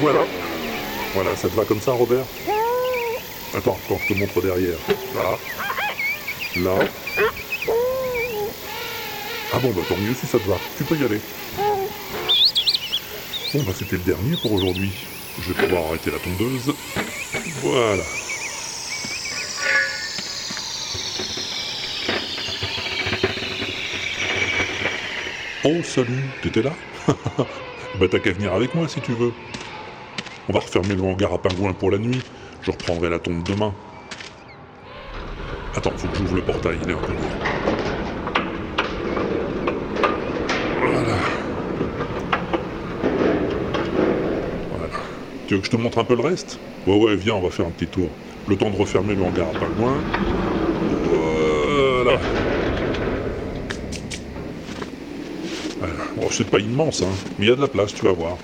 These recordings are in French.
Voilà. Voilà, ça te va comme ça, Robert? Attends, attends, je te montre derrière. Là. Là. Ah bon, bah tant mieux si ça te va. Tu peux y aller. Bon, bah c'était le dernier pour aujourd'hui. Je vais pouvoir arrêter la tondeuse. Voilà. Oh, salut, t'étais là Bah t'as qu'à venir avec moi si tu veux. On va refermer le hangar à pingouins pour la nuit. Je reprendrai la tombe demain. Attends, faut que j'ouvre le portail, il est un peu. Voilà. Voilà. Tu veux que je te montre un peu le reste? Ouais, ouais, viens, on va faire un petit tour. Le temps de refermer le hangar à pingouins. Voilà. Voilà. Bon, c'est pas immense, hein, mais il y a de la place, tu vas voir.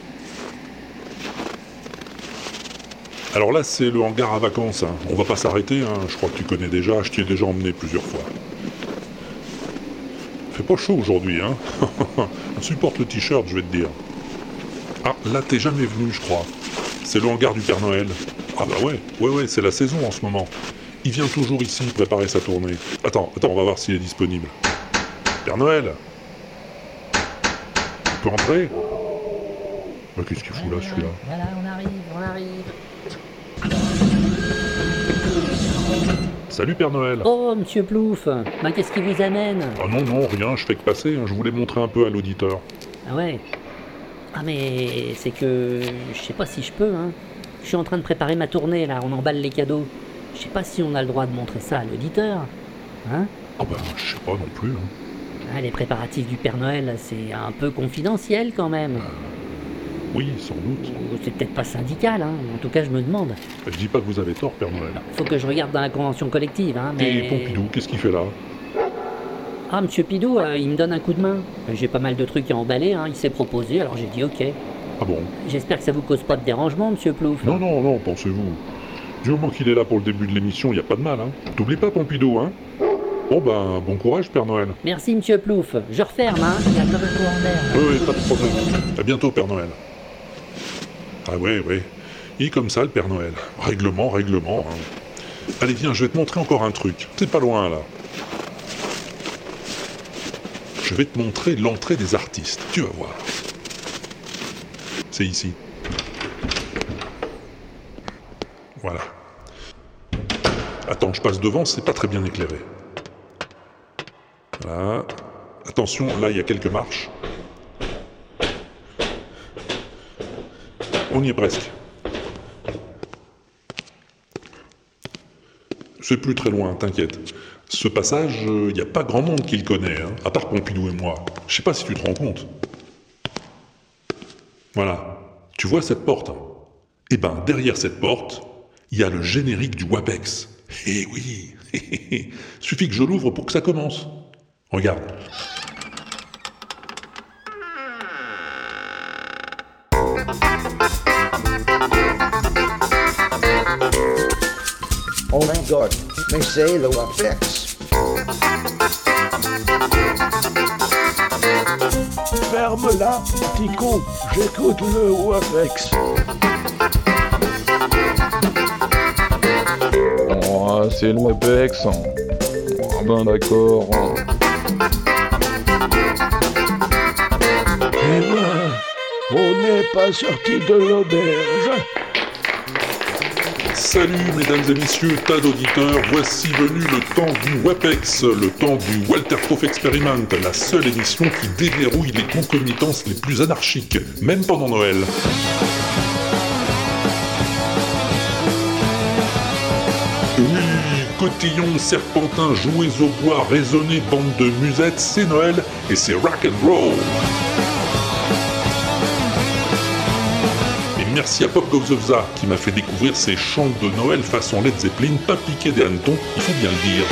Alors là, c'est le hangar à vacances. hein. On va pas s'arrêter, hein. je crois que tu connais déjà, je t'y ai déjà emmené plusieurs fois. Fait pas chaud aujourd'hui, hein On supporte le t-shirt, je vais te dire. Ah, là, t'es jamais venu, je crois. C'est le hangar du Père Noël. Ah bah ouais, ouais, ouais, c'est la saison en ce moment. Il vient toujours ici préparer sa tournée. Attends, attends, on va voir s'il est disponible. Père Noël peux entrer Qu'est-ce qu'il fout là, celui-là? Voilà, on arrive, on arrive. Salut Père Noël Oh, monsieur Plouf Ben, qu'est-ce qui vous amène? Ah non, non, rien, je fais que passer, hein. je voulais montrer un peu à l'auditeur. Ah ouais? Ah mais c'est que... Je sais pas si je peux, hein. Je suis en train de préparer ma tournée, là, on emballe les cadeaux. Je sais pas si on a le droit de montrer ça à l'auditeur. Hein? Ah bah, je sais pas non plus. hein. Ah, Les préparatifs du Père Noël, c'est un peu confidentiel quand même. Oui, sans doute. Ou C'est peut-être pas syndical, hein. En tout cas, je me demande. Je dis pas que vous avez tort, Père Noël. Faut que je regarde dans la convention collective, hein, mais... Et Pompidou, qu'est-ce qu'il fait là? Ah, monsieur Pidou, euh, il me donne un coup de main. J'ai pas mal de trucs à emballer, hein. il s'est proposé, alors j'ai dit ok. Ah bon? J'espère que ça vous cause pas de dérangement, monsieur Plouf. Non, non, non, pensez-vous. Du moment qu'il est là pour le début de l'émission, y a pas de mal, hein. T'oublies pas Pompidou, hein Bon ben, bon courage, Père Noël. Merci, monsieur Plouf. Je referme, hein. Il y a comme un courant d'air. Oui, oui, pas de problème. À bientôt, Père Noël. Ah ouais, ouais. Il est comme ça, le Père Noël. Règlement, règlement. hein. Allez, viens, je vais te montrer encore un truc. C'est pas loin, là. Je vais te montrer l'entrée des artistes. Tu vas voir. C'est ici. Voilà. Attends, je passe devant, c'est pas très bien éclairé. Voilà. Attention, là, il y a quelques marches. On y est presque. C'est plus très loin, t'inquiète. Ce passage, il n'y a pas grand monde qui le connaît, hein, à part Pompidou et moi. Je sais pas si tu te rends compte. Voilà. Tu vois cette porte Eh ben, derrière cette porte, il y a le générique du WAPEX. Eh oui Suffit que je l'ouvre pour que ça commence. Regarde. Oh my god, mais c'est le WAPEX. Ferme-la, petit con, j'écoute le WAPEX. Oh, c'est le WAPEX. Ah ben d'accord. Pas sorti de l'auberge. Salut mesdames et messieurs, tas d'auditeurs, voici venu le temps du WAPEX, le temps du Walter Proof Experiment, la seule émission qui déverrouille les concomitances les plus anarchiques, même pendant Noël. Oui, cotillons, serpentins, jouez au bois, résonnez, bande de musettes, c'est Noël et c'est rock and roll. Merci à Pop Goes qui m'a fait découvrir ces chants de Noël façon Led Zeppelin, pas piqué des hannetons, il faut bien le dire.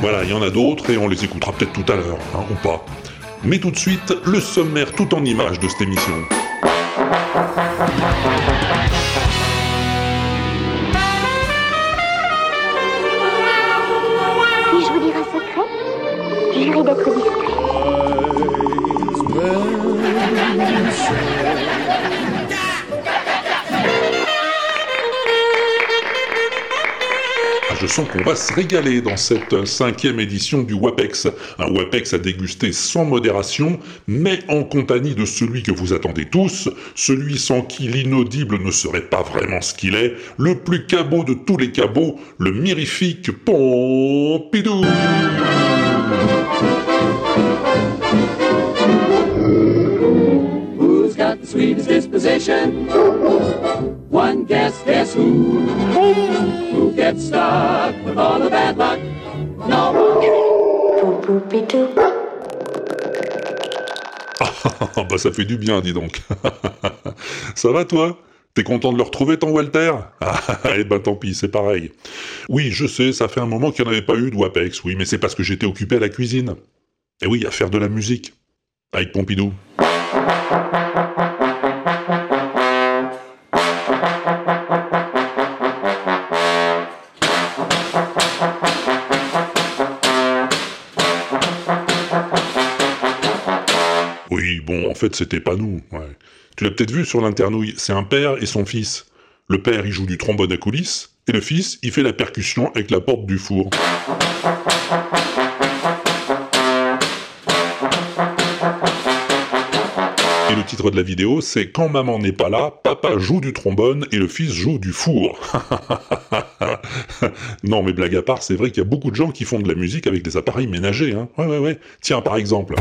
Voilà, il y en a d'autres et on les écoutera peut-être tout à l'heure, hein, ou pas. Mais tout de suite, le sommaire tout en images de cette émission. Puis-je vous dire un secret Jurez d'être Qu'on va se régaler dans cette euh, cinquième édition du WAPEX. Un WAPEX à déguster sans modération, mais en compagnie de celui que vous attendez tous, celui sans qui l'inaudible ne serait pas vraiment ce qu'il est, le plus cabot de tous les cabots, le mirifique Pompidou. Sweetest disposition? One guess, guess who? Who gets stuck with all the bad luck? No one. Poupou-pitou. Ah bah ça fait du bien, dis donc. ça va toi? T'es content de le retrouver ton Walter? Ah eh ben tant pis, c'est pareil. Oui, je sais, ça fait un moment qu'il n'y en avait pas eu de WAPEX, oui, mais c'est parce que j'étais occupé à la cuisine. Et oui, à faire de la musique. Avec Pompidou. C'était pas nous. Tu l'as peut-être vu sur l'internouille, c'est un père et son fils. Le père, il joue du trombone à coulisses, et le fils, il fait la percussion avec la porte du four. Et le titre de la vidéo, c'est Quand maman n'est pas là, papa joue du trombone et le fils joue du four. non, mais blague à part, c'est vrai qu'il y a beaucoup de gens qui font de la musique avec des appareils ménagers. Hein. Ouais, ouais, ouais. Tiens, par exemple.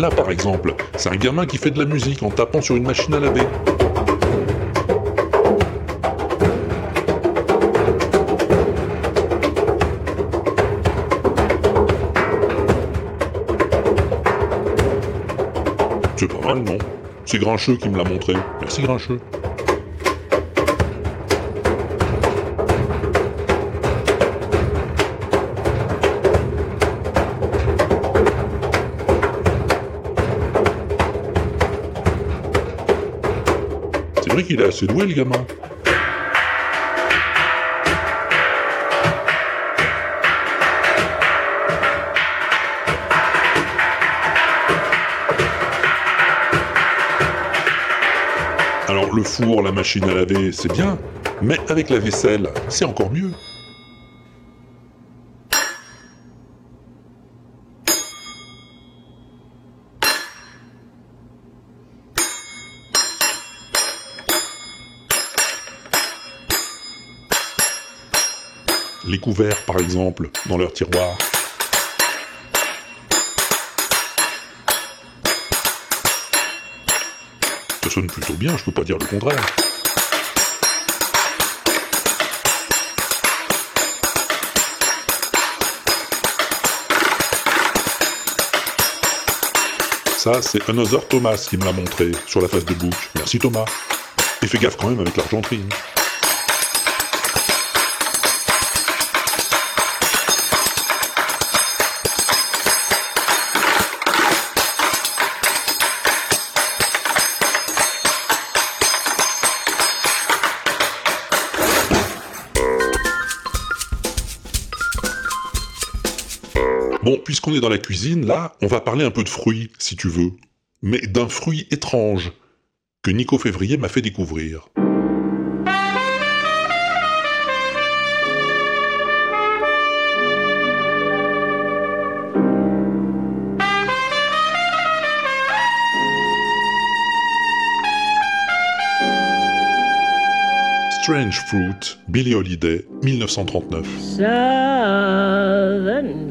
Là, par exemple, c'est un gamin qui fait de la musique en tapant sur une machine à laver. C'est pas mal, non? C'est Grincheux qui me l'a montré. Merci Grincheux. Qu'il est assez doué, le gamin. Alors le four, la machine à laver, c'est bien, mais avec la vaisselle, c'est encore mieux. Couverts, par exemple, dans leur tiroir. Ça sonne plutôt bien, je peux pas dire le contraire. Ça, c'est Another Thomas qui me l'a montré sur la face de book. Merci Thomas. Et fais gaffe quand même avec l'argenterie. Bon, puisqu'on est dans la cuisine, là, on va parler un peu de fruits, si tu veux. Mais d'un fruit étrange, que Nico Février m'a fait découvrir. Strange Fruit, Billie Holiday, 1939. Southern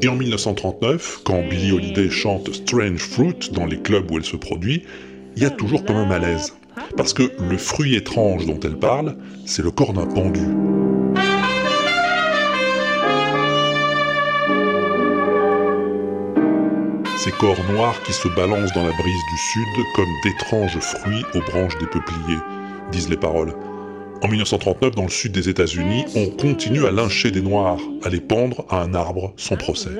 Et en 1939, quand Billie Holiday chante Strange Fruit dans les clubs où elle se produit, il y a toujours comme un malaise. Parce que le fruit étrange dont elle parle, c'est le corps d'un pendu. Ces corps noirs qui se balancent dans la brise du sud comme d'étranges fruits aux branches des peupliers, disent les paroles. En 1939, dans le sud des États-Unis, on continue à lyncher des noirs, à les pendre à un arbre sans procès.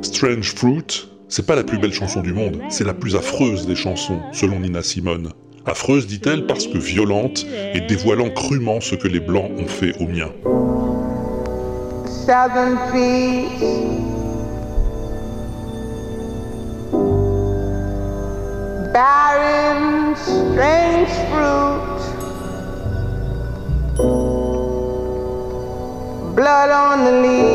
Strange Fruit, c'est pas la plus belle chanson du monde, c'est la plus affreuse des chansons, selon Nina Simone. Affreuse, dit-elle, parce que violente et dévoilant crûment ce que les Blancs ont fait aux miens. Southern trees. Barren, strange fruit. Blood on the leaves.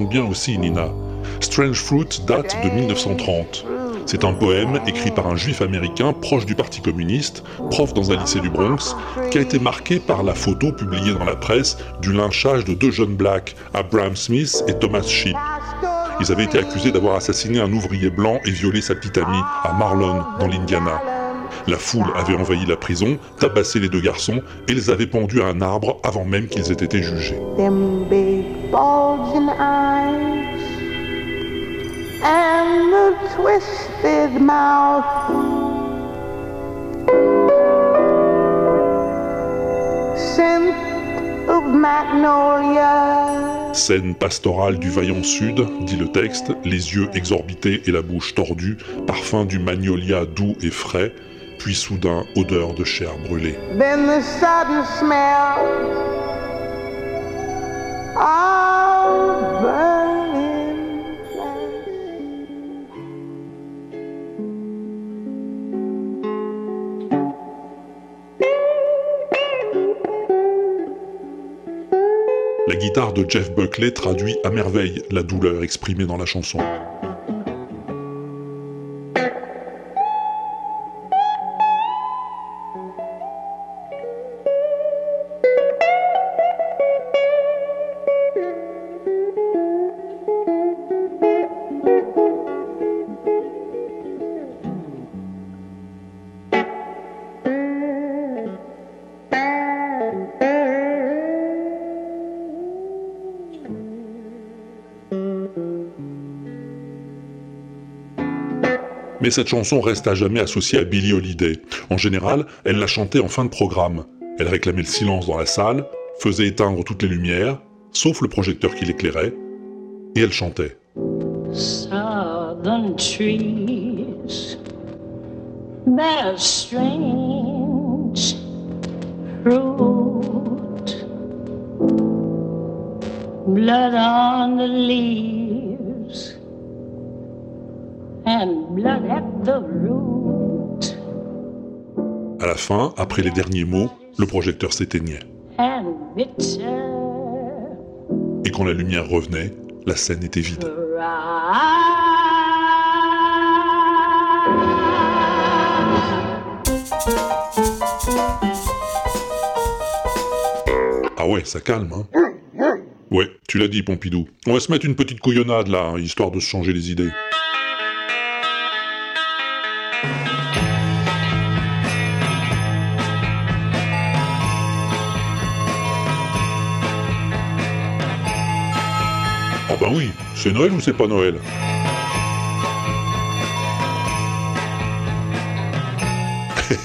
Bien aussi, Nina. Strange Fruit date de 1930. C'est un poème écrit par un juif américain proche du Parti communiste, prof dans un lycée du Bronx, qui a été marqué par la photo publiée dans la presse du lynchage de deux jeunes blacks, Abraham Smith et Thomas Sheep. Ils avaient été accusés d'avoir assassiné un ouvrier blanc et violé sa petite amie à Marlon, dans l'Indiana. La foule avait envahi la prison, tabassé les deux garçons et les avait pendus à un arbre avant même qu'ils aient été jugés. Bulging eyes and the twisted mouth. Scent of magnolia. Scène pastorale du vaillant sud, dit le texte, les yeux exorbités et la bouche tordue, parfum du magnolia doux et frais, puis soudain odeur de chair brûlée. Then the sudden smell. La guitare de Jeff Buckley traduit à merveille la douleur exprimée dans la chanson. Cette chanson reste à jamais associée à Billie Holiday. En général, elle la chantait en fin de programme. Elle réclamait le silence dans la salle, faisait éteindre toutes les lumières, sauf le projecteur qui l'éclairait, et elle chantait. À la fin, après les derniers mots, le projecteur s'éteignait. Et quand la lumière revenait, la scène était vide. Ah ouais, ça calme, hein Ouais, tu l'as dit, Pompidou. On va se mettre une petite couillonnade là, hein, histoire de se changer les idées. Ah ben oui, c'est Noël ou c'est pas Noël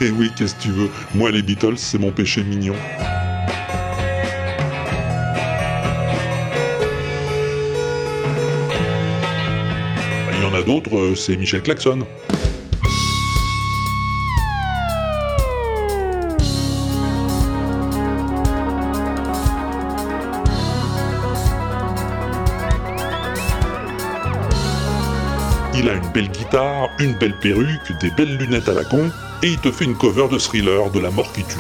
Eh oui, qu'est-ce que tu veux? Moi, les Beatles, c'est mon péché mignon. y en a d'autres, euh, c'est Michel Claxon. Il a une belle guitare, une belle perruque, des belles lunettes à la con, et il te fait une cover de thriller de la mort qui tue.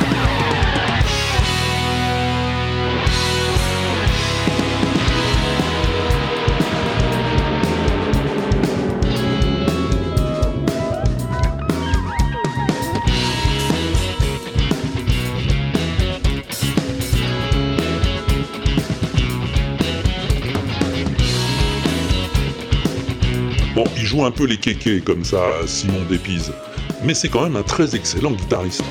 Un peu les kékés comme ça, Simon Dépise, mais c'est quand même un très excellent guitariste.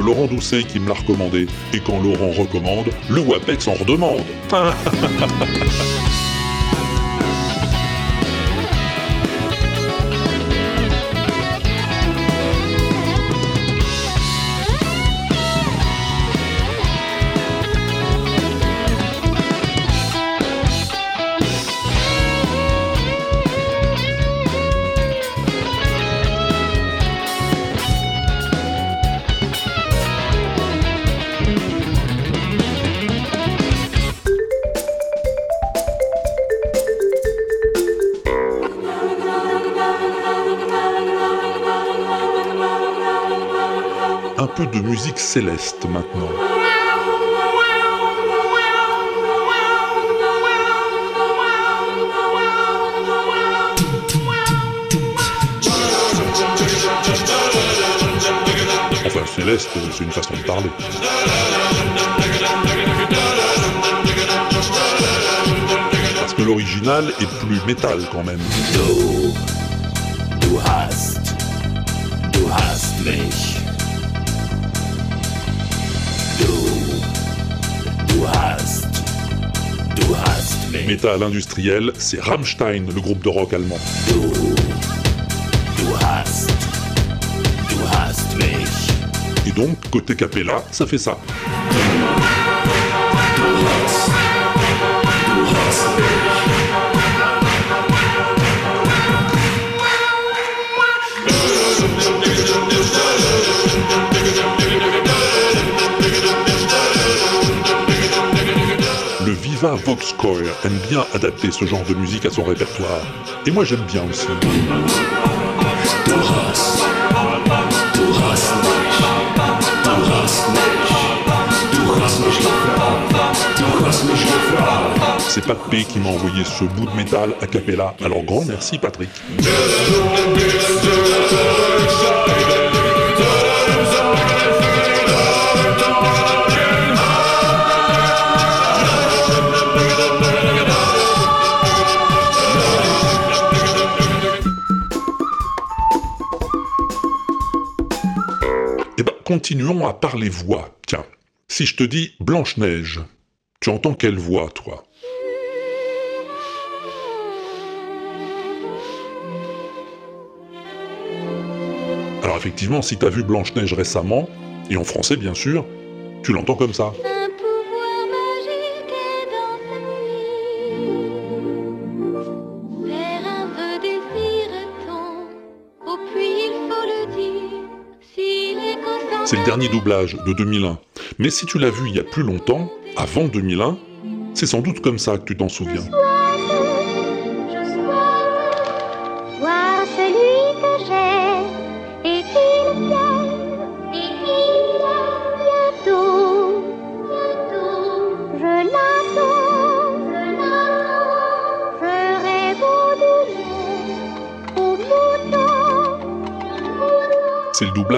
Laurent Doucet qui me l'a recommandé. Et quand Laurent recommande, le WAPEX en redemande. céleste maintenant. Enfin, céleste, c'est une façon de parler. Parce que l'original est plus métal quand même. Métal industriel, c'est Rammstein, le groupe de rock allemand. Du, du hast, du hast mich. Et donc, côté Capella, ça fait ça. Voxcore aime bien adapter ce genre de musique à son répertoire. Et moi j'aime bien aussi. C'est Pat qui m'a envoyé ce bout de métal a cappella, alors grand merci Patrick. Continuons à parler voix. Tiens, si je te dis Blanche-Neige, tu entends quelle voix, toi? Alors effectivement, si t'as vu Blanche-Neige récemment, et en français bien sûr, tu l'entends comme ça. C'est le dernier doublage de 2001. Mais si tu l'as vu il y a plus longtemps, avant 2001, c'est sans doute comme ça que tu t'en souviens.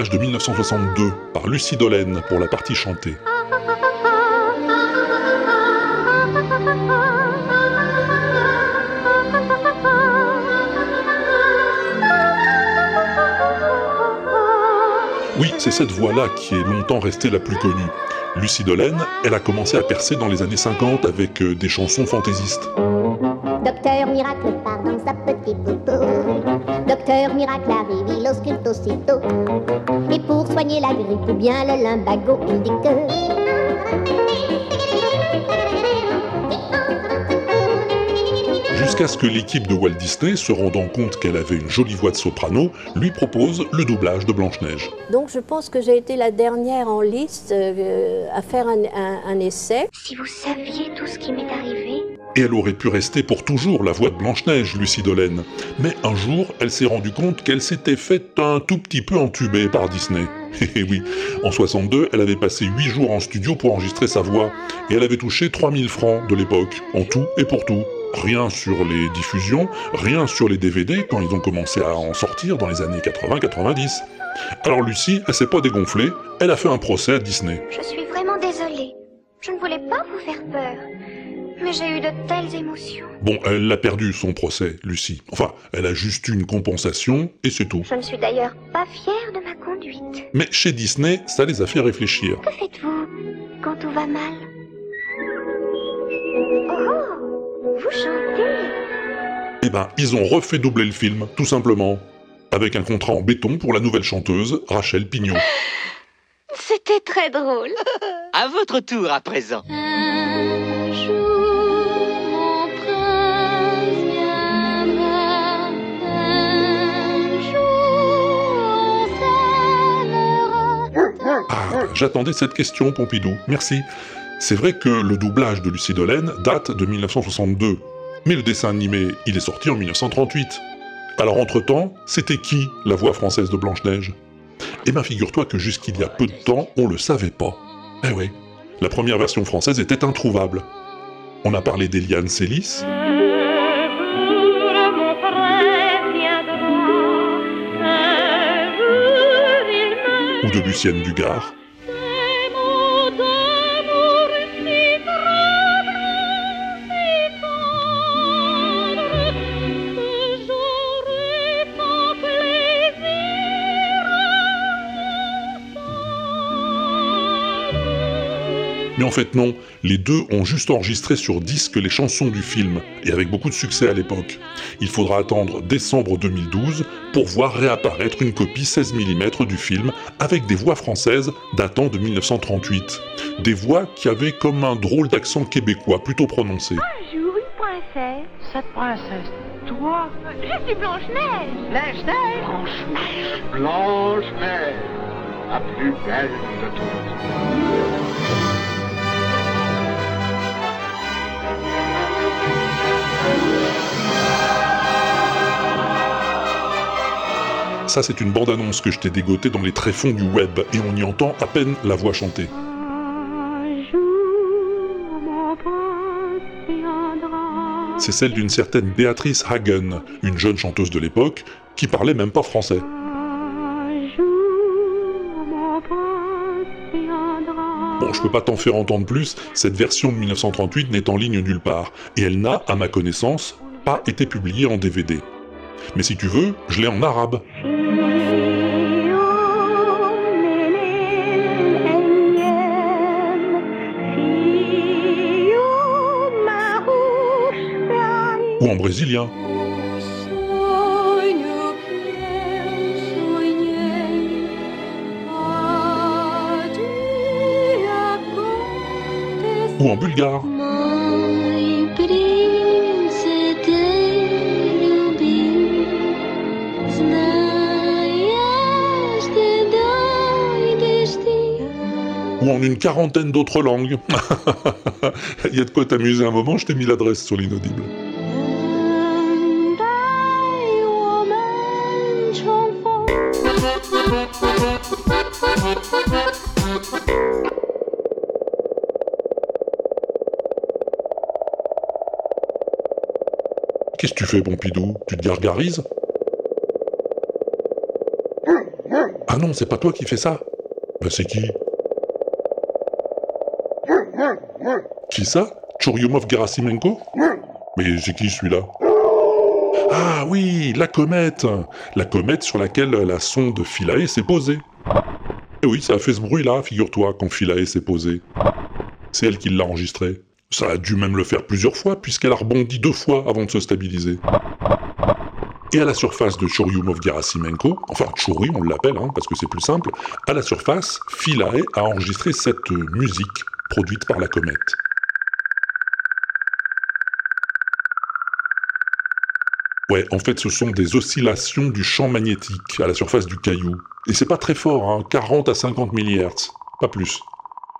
De 1962 par Lucie Dolène pour la partie chantée. c'est cette voix-là qui est longtemps restée la plus connue. Lucie Dolène, elle a commencé à percer dans les années 50 avec euh, des chansons fantaisistes. Docteur Miracle part dans sa petite. Docteur Miracle arrive, il ausculte aussitôt. Et pour soigner la grippe ou bien le lumbago, il dit Jusqu'à ce que l'équipe de Walt Disney, se rendant compte qu'elle avait une jolie voix de soprano, lui propose le doublage de Blanche-Neige. Donc je pense que j'ai été la dernière en liste euh, à faire un, un- un essai. Si vous saviez Et elle aurait pu rester pour toujours la voix de Blanche-Neige, Lucie Dolène. Mais un jour, elle s'est rendue compte qu'elle s'était faite un tout petit peu entubée par Disney. Et oui, en 62, elle avait passé 8 jours en studio pour enregistrer sa voix, et elle avait touché 3000 francs de l'époque, en tout et pour tout. Rien sur les diffusions, rien sur les DVD quand ils ont commencé à en sortir dans les années 80-90. Alors Lucie, elle s'est pas dégonflée, elle a fait un procès à Disney. Je suis vraiment désolée. Je ne voulais pas vous faire peur. Mais j'ai eu de telles émotions. Bon, elle l'a perdu son procès, Lucie. Enfin, elle a juste eu une compensation, et c'est tout. Je ne suis d'ailleurs pas fière de ma conduite. Mais chez Disney, ça les a fait réfléchir. Que faites-vous quand tout va mal? Oh Vous chantez Eh ben, ils ont refait doubler le film, tout simplement. Avec un contrat en béton pour la nouvelle chanteuse, Rachel Pignon. C'était très drôle. À votre tour à présent. Un j'attendais cette question, Pompidou. Merci. C'est vrai que le doublage de Lucie Dolène date de 1962. Mais le dessin animé, il est sorti en 1938. Alors entre-temps, c'était qui la voix française de Blanche-Neige? Eh ben figure-toi que jusqu'il y a peu de temps, on le savait pas. Eh ouais, la première version française était introuvable. On a parlé d'Eliane Célis, ou de Lucienne Dugard, Mais en fait non, les deux ont juste enregistré sur disque les chansons du film, et avec beaucoup de succès à l'époque. Il faudra attendre décembre 2012 pour voir réapparaître une copie 16 mm du film avec des voix françaises datant de 1938. Des voix qui avaient comme un drôle d'accent québécois plutôt prononcé. Bonjour, une princesse. Cette princesse, toi Je suis Blanche-Neige. Blanche-Neige Blanche-Neige, Blanche-Neige, la plus belle de toutes. Ça c'est une bande-annonce que je t'ai dégotée dans les tréfonds du web, et on y entend à peine la voix viendra. C'est celle d'une certaine Béatrice Hagen, une jeune chanteuse de l'époque, qui parlait même pas français. Bon, je peux pas t'en faire entendre plus, cette version de 1938 n'est en ligne nulle part, et elle n'a, à ma connaissance, pas été publiée en DVD. Mais si tu veux, je l'ai en arabe. Ou en brésilien. Ou en bulgare. En une quarantaine d'autres langues. Il y a de quoi t'amuser un moment, je t'ai mis l'adresse sur l'inaudible. Qu'est-ce que tu fais, Pompidou Tu te gargarises Ah non, c'est pas toi qui fais ça Ben c'est qui? Qui ça? Churyumov Gerasimenko? Mais c'est qui celui-là? Ah oui, la comète La comète sur laquelle la sonde Philae s'est posée. Et oui, ça a fait ce bruit-là, figure-toi, quand Philae s'est posée. C'est elle qui l'a enregistré. Ça a dû même le faire plusieurs fois, puisqu'elle a rebondi deux fois avant de se stabiliser. Et à la surface de Churyumov Gerasimenko, enfin Churi on l'appelle, hein, parce que c'est plus simple, à la surface, Philae a enregistré cette musique produite par la comète. Ouais, en fait, ce sont des oscillations du champ magnétique à la surface du caillou. Et c'est pas très fort, hein, 40 à 50 MHz, pas plus.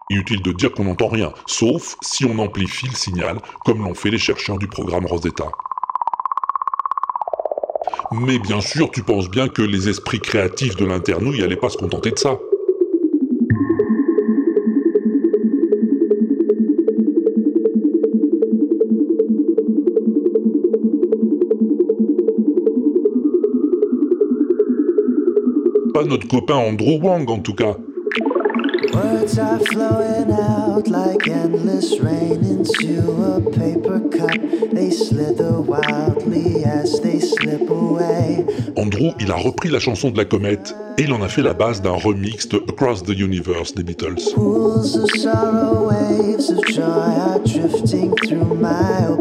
Inutile de dire qu'on n'entend rien, sauf si on amplifie le signal, comme l'ont fait les chercheurs du programme Rosetta. Mais bien sûr, tu penses bien que les esprits créatifs de l'internouille n'allaient pas se contenter de ça. Pas notre copain Andrew Wang en tout cas. Words are flowing out like endless rain into a paper cup. They slither wildly as they slip away. Andrew, il a repris la chanson de la comète et il en a fait la base d'un remix de Across the Universe des Beatles. Pools of sorrow, waves of joy are drifting through my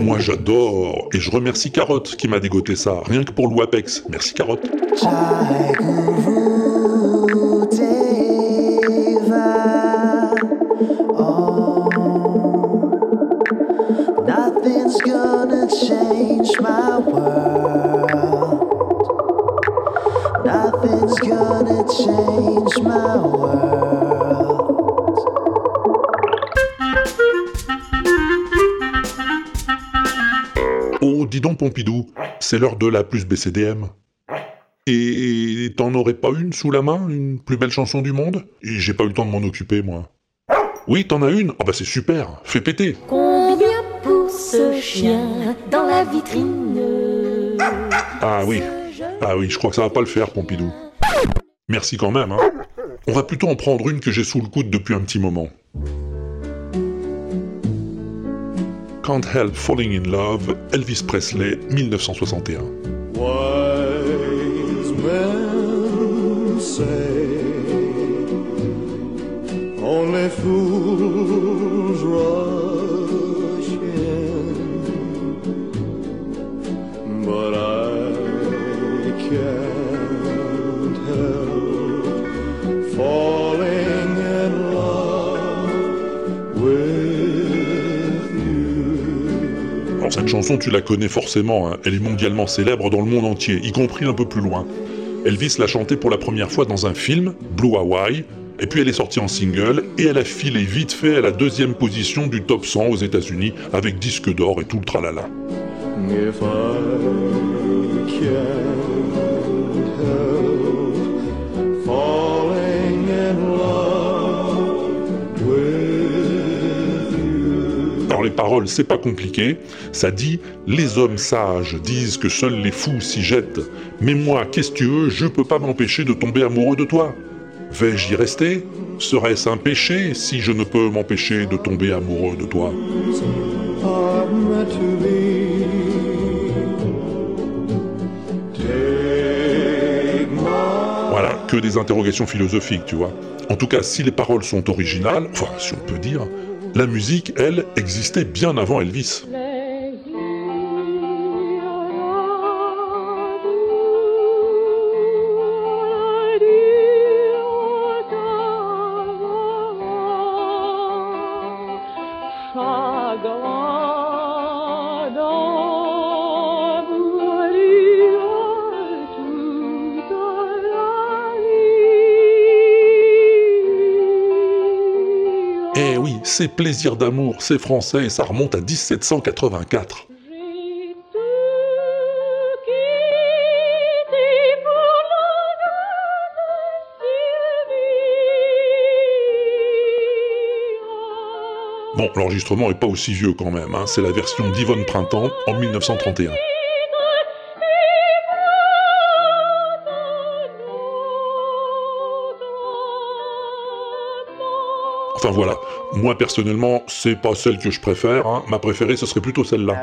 Moi j'adore et je remercie Carotte qui m'a dégoté ça, rien que pour le WAPEX. Merci Carotte. Oh, dis donc Pompidou, c'est l'heure de la plus BCDM. Et t'en aurais pas une sous la main, une plus belle chanson du monde? Et j'ai pas eu le temps de m'en occuper, moi. Oui, t'en as une? Ah bah c'est super, fais péter Combien pour ce chien dans la vitrine? Ah oui, ah oui, je crois que ça va pas le faire, Pompidou. Merci quand même, hein. On va plutôt en prendre une que j'ai sous le coude depuis un petit moment. Can't Help Falling in Love, Elvis Presley, 1961. Wise men say only fools chanson, tu la connais forcément, hein. elle est mondialement célèbre dans le monde entier, y compris un peu plus loin. Elvis l'a chantée pour la première fois dans un film, Blue Hawaii, et puis elle est sortie en single, et elle a filé vite fait à la deuxième position du top 100 aux États-Unis, avec disque d'or et tout le tralala. Les paroles, c'est pas compliqué, ça dit Les hommes sages disent que seuls les fous s'y jettent, mais moi, qu'est-ce que tu veux, je peux pas m'empêcher de tomber amoureux de toi. Vais-je y rester? Serait-ce un péché si je ne peux m'empêcher de tomber amoureux de toi? Voilà, que des interrogations philosophiques, tu vois. En tout cas, si les paroles sont originales, enfin, si on peut dire, la musique, elle, existait bien avant Elvis. Eh oui, c'est plaisir d'amour, c'est français et ça remonte à 1784. Bon, l'enregistrement est pas aussi vieux quand même, hein. c'est la version d'Yvonne Printemps en 1931. Enfin voilà, Moi personnellement, c'est pas celle que je préfère. hein. Ma préférée, ce serait plutôt celle-là.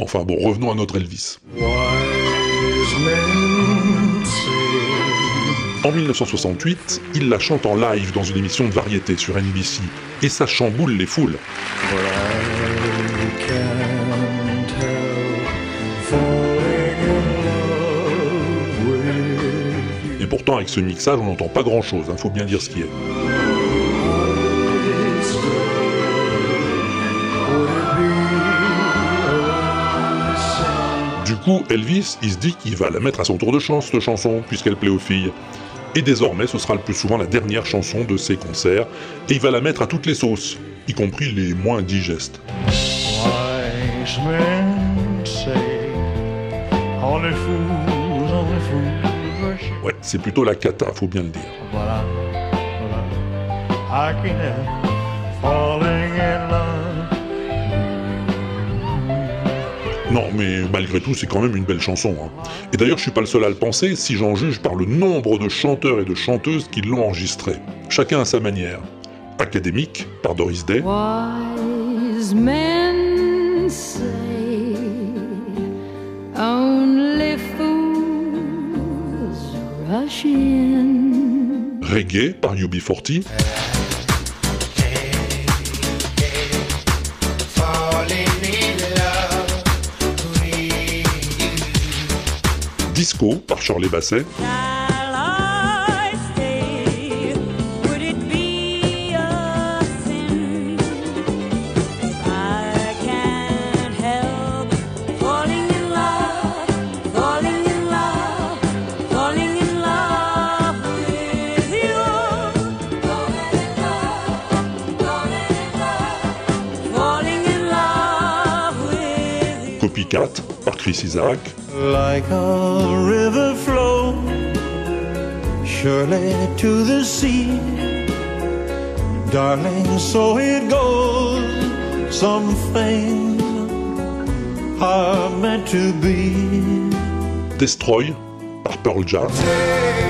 enfin bon, revenons à notre Elvis. En 1968, il la chante en live dans une émission de variété sur NBC, et ça chamboule les foules. Avec ce mixage, on n'entend pas grand-chose, il faut bien dire ce qui est. Du coup, Elvis, il se dit qu'il va la mettre à son tour de chance, cette chanson, puisqu'elle plaît aux filles. Et désormais, ce sera le plus souvent la dernière chanson de ses concerts, et il va la mettre à toutes les sauces, y compris les moins digestes. C'est plutôt la cata, faut bien le dire. I, falling in love. Non, mais malgré tout, c'est quand même une belle chanson. hein. Et d'ailleurs, je suis pas le seul à le penser, si j'en juge par le nombre de chanteurs et de chanteuses qui l'ont enregistrée. Chacun à sa manière. Académique, par Doris Day. Wise Par UB40. Disco, par Shirley Basset. Isaac. Like a river flow, surely to the sea. Darling, so it goes. Some things are meant to be. Destroy, par Pearl Jam.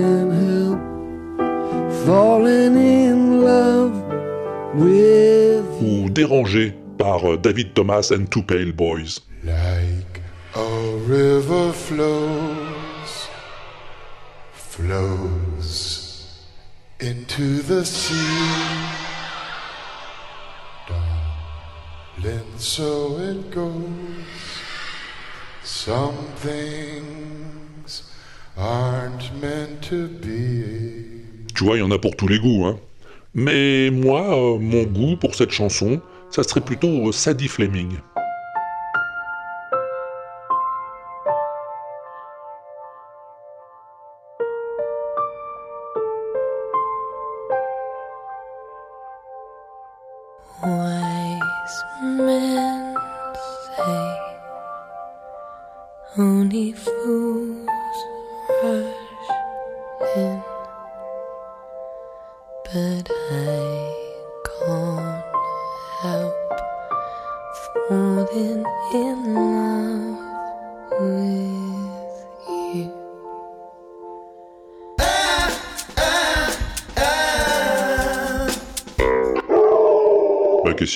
falling in love with Ou Dérangé, par euh, David Thomas and Two Pale Boys. Like a river flows, flows into the sea. Darling, so it goes. Some things aren't meant to be. Tu vois, il y en a pour tous les goûts, hein. Mais moi, euh, mon goût pour cette chanson, ça serait plutôt euh, Sadie Fleming.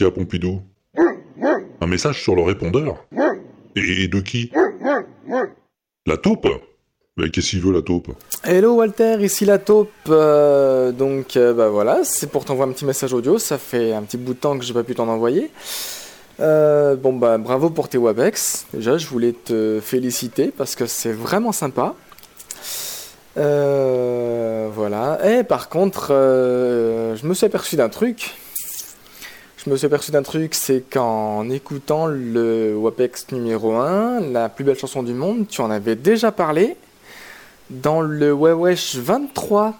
A, Pompidou Un message sur le répondeur Et de qui La taupe Mais qu'est-ce qu'il veut, la taupe Hello Walter, ici la taupe. Euh, donc euh, bah voilà, c'est pour t'envoyer un petit message audio. Ça fait un petit bout de temps que j'ai pas pu t'en envoyer. Euh, bon bah bravo pour tes Webex. Déjà, je voulais te féliciter parce que c'est vraiment sympa. Voilà. Et par contre, je me suis aperçu d'un truc. Je me suis aperçu d'un truc, c'est qu'en écoutant le WAPEX numéro 1, la plus belle chanson du monde, tu en avais déjà parlé dans le Wewesh 23,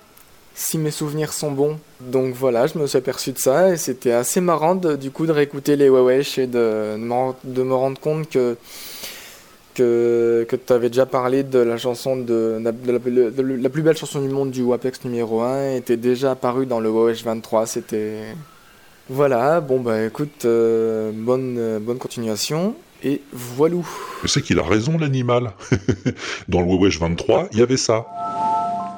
si mes souvenirs sont bons. Donc voilà, je me suis aperçu de ça et c'était assez marrant du coup de réécouter les Wewesh et de, me- rendre compte que que, tu avais déjà parlé de la chanson de, la- plus belle chanson du monde du WAPEX numéro 1 était déjà apparue dans le WOH 23 c'était voilà bon bah écoute euh, bonne euh, bonne continuation et voilou c'est qu'il a raison, l'animal. Dans le Wewesh 23, il y avait ça.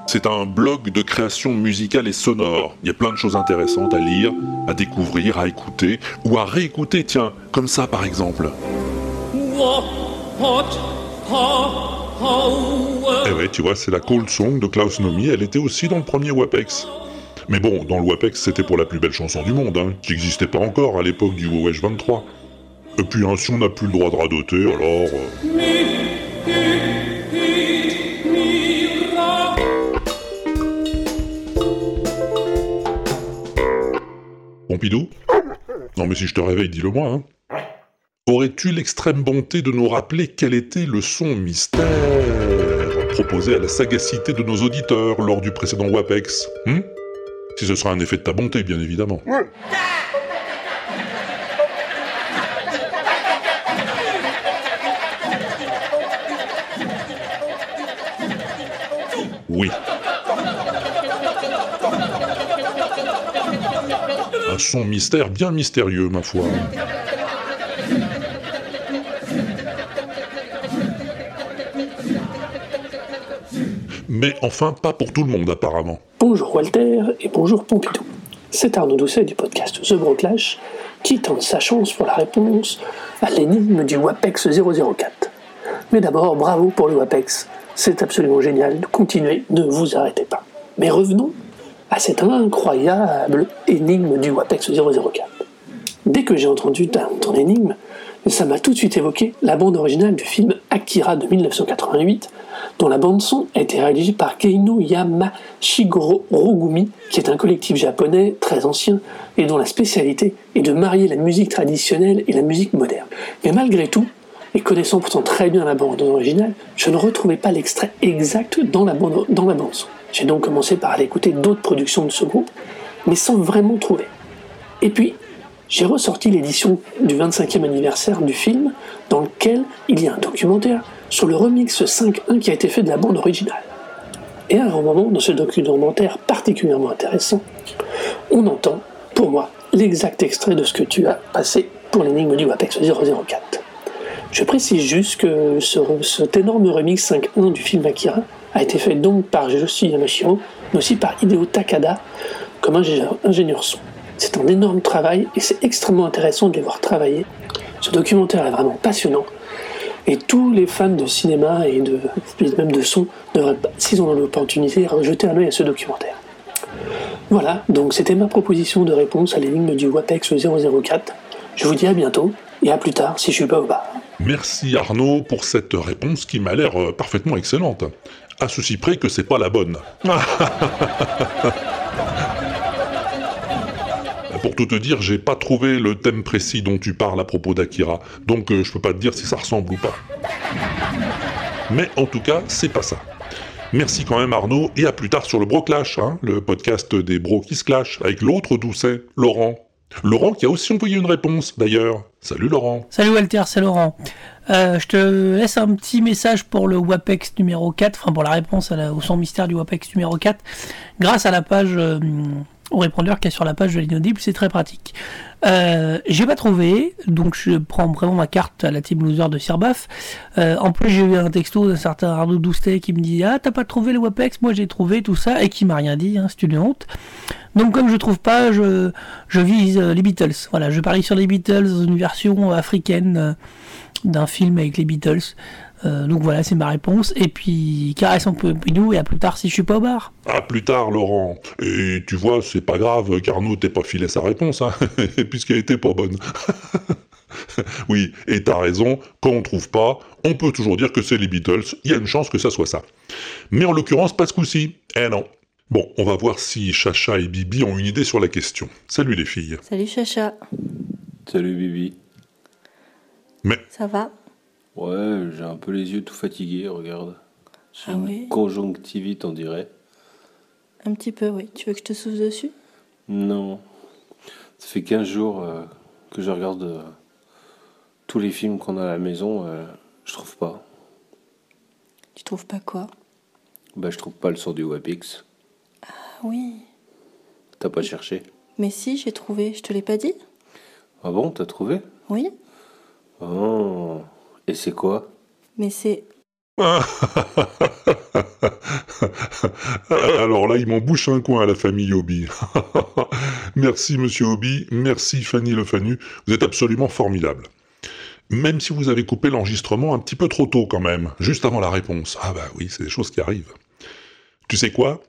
C'est un blog de création musicale et sonore. Il y a plein de choses intéressantes à lire, à découvrir, à écouter, ou à réécouter, tiens, comme ça par exemple. Eh ouais, tu vois, c'est la Cold Song de Klaus Nomi, elle était aussi dans le premier WAPEX. Mais bon, dans le WAPEX, c'était pour la plus belle chanson du monde, hein, qui n'existait pas encore à l'époque du WOH 23. Et puis, hein, si on n'a plus le droit de radoter, alors... euh, Pompidou Non mais si je te réveille, dis-le-moi, hein. Aurais-tu l'extrême bonté de nous rappeler quel était le son mystère proposé à la sagacité de nos auditeurs lors du précédent WAPEX Si ce sera un effet de ta bonté, bien évidemment. Oui. Un son mystère bien mystérieux, ma foi. Mais enfin, pas pour tout le monde, apparemment. Bonjour Walter et bonjour Pompidou. C'est Arnaud Doucet du podcast The Broclash qui tente sa chance pour la réponse à l'énigme du WAPEX 004. Mais d'abord, bravo pour le WAPEX. C'est absolument génial. Continuez, ne vous arrêtez pas. Mais revenons à cette incroyable énigme du WAPEX 004. Dès que j'ai entendu ton énigme, ça m'a tout de suite évoqué la bande originale du film Akira de 1988, dont la bande son a été réalisée par Keino Yamashigoro Rogumi, qui est un collectif japonais très ancien et dont la spécialité est de marier la musique traditionnelle et la musique moderne. Mais malgré tout, et connaissant pourtant très bien la bande originale, je ne retrouvais pas l'extrait exact dans la bande, dans la bande son. J'ai donc commencé par aller écouter d'autres productions de ce groupe, mais sans vraiment trouver. Et puis, j'ai ressorti l'édition du 25e anniversaire du film, dans lequel il y a un documentaire sur le remix 5.1 qui a été fait de la bande originale. Et à un moment, dans ce documentaire particulièrement intéressant, on entend, pour moi, l'exact extrait de ce que tu as passé pour l'énigme du WAPEX 004. Je précise juste que ce, cet énorme remix 5.1 du film Akira a été fait donc par Yoshi Yamashiro, mais aussi par Hideo Takada comme ingénieur, ingénieur son. C'est un énorme travail et c'est extrêmement intéressant de les voir travailler. Ce documentaire est vraiment passionnant et tous les fans de cinéma et de, et même de son devraient, s'ils ont l'opportunité, jeter un œil à ce documentaire. Voilà, donc c'était ma proposition de réponse à l'énigme du WAPEX 004. Je vous dis à bientôt et à plus tard si je suis pas au bar. Merci Arnaud pour cette réponse qui m'a l'air euh, parfaitement excellente. À ceci près que c'est pas la bonne. Pour tout te dire, j'ai pas trouvé le thème précis dont tu parles à propos d'Akira, donc euh, je peux pas te dire si ça ressemble ou pas. Mais en tout cas, c'est pas ça. Merci quand même Arnaud, et à plus tard sur le Broclash, hein, le podcast des bros qui se clashent, avec l'autre doucet, Laurent. Laurent qui a aussi envoyé une réponse d'ailleurs. Salut Laurent. Salut Walter, c'est Laurent. Euh, je te laisse un petit message pour le WAPEX numéro 4, enfin pour la réponse au son mystère du WAPEX numéro 4, grâce à la page, euh, au répondeur qui est sur la page de l'inaudible, c'est très pratique. Euh, j'ai pas trouvé, donc je prends vraiment ma carte à la team loser de Sirbaf. Euh, en plus, j'ai eu un texto d'un certain Arnaud Doustet qui me dit Ah, t'as pas trouvé le WAPEX? Moi j'ai trouvé tout ça, et qui m'a rien dit, hein, c'est une honte. Donc, comme je trouve pas, je, je vise euh, les Beatles. Voilà, je parie sur les Beatles une version africaine euh, d'un film avec les Beatles. Euh, donc voilà, c'est ma réponse. Et puis, caresse un peu et à plus tard si je suis pas au bar. À plus tard, Laurent. Et tu vois, c'est pas grave qu'Arnaud t'ait pas filé sa réponse, hein, puisqu'elle était pas bonne. oui, et t'as raison, quand on trouve pas, on peut toujours dire que c'est les Beatles, il y a une chance que ça soit ça. Mais en l'occurrence, pas ce coup-ci. Eh non. Bon, on va voir si Chacha et Bibi ont une idée sur la question. Salut les filles. Salut Chacha. Salut Bibi. Mais Ça va? Ouais, j'ai un peu les yeux tout fatigués, regarde. J'ai Ah une oui conjonctivite, on dirait. Un petit peu, oui. Tu veux que je te souffle dessus? Non. Ça fait 15 jours euh, que je regarde euh, tous les films qu'on a à la maison. euh, je trouve pas. Tu trouves pas quoi? Bah, je trouve pas le son du WebX. Ah oui. T'as pas cherché? Mais si, j'ai trouvé. Je te l'ai pas dit? Ah bon, t'as trouvé? Oui. Oh. Et c'est quoi Mais c'est. Alors là, il m'en bouche un coin à la famille Hobby. merci Monsieur Hobby, merci Fanny Le Fanu, vous êtes absolument formidable. Même si vous avez coupé l'enregistrement un petit peu trop tôt quand même, juste avant la réponse. Ah bah oui, c'est des choses qui arrivent. Tu sais quoi?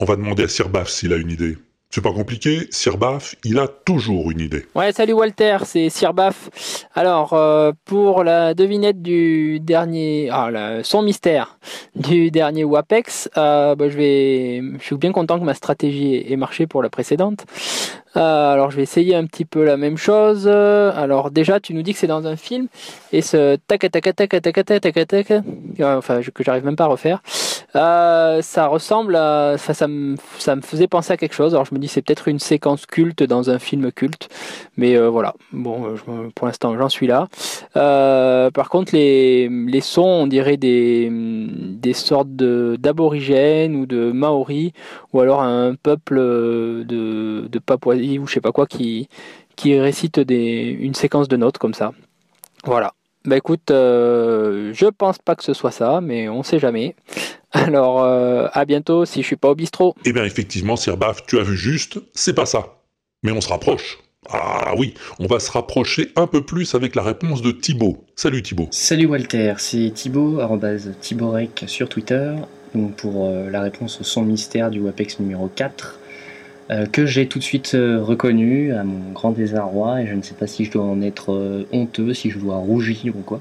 On va demander à Sir Baff s'il a une idée. C'est pas compliqué, Sirbaf, il a toujours une idée. Ouais, salut Walter, c'est Sirbaf. Alors, euh, pour la devinette du dernier, ah, son mystère du dernier Wapex, euh, bah, je vais, je suis bien content que ma stratégie ait marché pour la précédente. Euh, alors, je vais essayer un petit peu la même chose. Alors, déjà, tu nous dis que c'est dans un film et ce tac tac tac tac tac tac tac, tac, tac enfin, que j'arrive même pas à refaire. Euh, ça ressemble à, ça me, faisait penser à quelque chose. Alors, je me dis c'est peut-être une séquence culte dans un film culte. Mais euh, voilà, bon, euh, pour l'instant j'en suis là. Par contre, les, sons, on dirait des, sortes de- d'aborigènes ou de maoris, ou alors un peuple de, Papouasie ou je sais pas quoi qui, récite des, une séquence de notes comme ça. Voilà. Bah écoute, je pense pas que ce soit ça, mais on sait jamais. Alors, euh, à bientôt si je suis pas au bistrot. Eh bien effectivement, Sir Baff, tu as vu juste, c'est pas ça. Mais on se rapproche. Ah oui, on va se rapprocher un peu plus avec la réponse de Thibaut. Salut Thibaut. Salut Walter, c'est Thibaut, Thibaurec sur Twitter, donc pour euh, la réponse au son mystère du WAPEX numéro 4, euh, que j'ai tout de suite euh, reconnu à mon grand désarroi, et je ne sais pas si je dois en être euh, honteux, si je dois rougir ou quoi.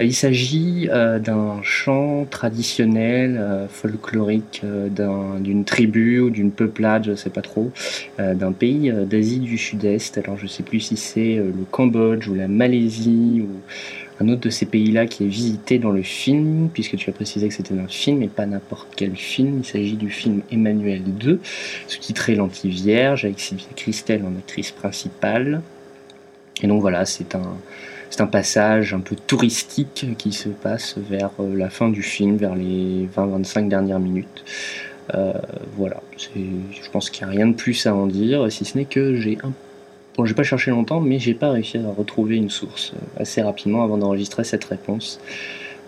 Euh, Il s'agit euh, d'un chant traditionnel, euh, folklorique, euh, d'un- d'une tribu ou d'une peuplade, je sais pas trop, euh, d'un pays euh, d'Asie du Sud-Est. Alors je sais plus si c'est euh, le Cambodge ou la Malaisie ou un autre de ces pays-là qui est visité dans le film, puisque tu as précisé que c'était un film et pas n'importe quel film. Il s'agit du film Emmanuel 2, sous-titré L'Anti-Vierge, avec Sylvia Christel en actrice principale. Et donc voilà, c'est un, c'est un passage un peu touristique qui se passe vers euh, la fin du film, vers les 20-25 dernières minutes. Euh, voilà, je pense qu'il n'y a rien de plus à en dire, si ce n'est que j'ai un Bon, j'ai pas cherché longtemps, mais j'ai pas réussi à retrouver une source euh, assez rapidement avant d'enregistrer cette réponse,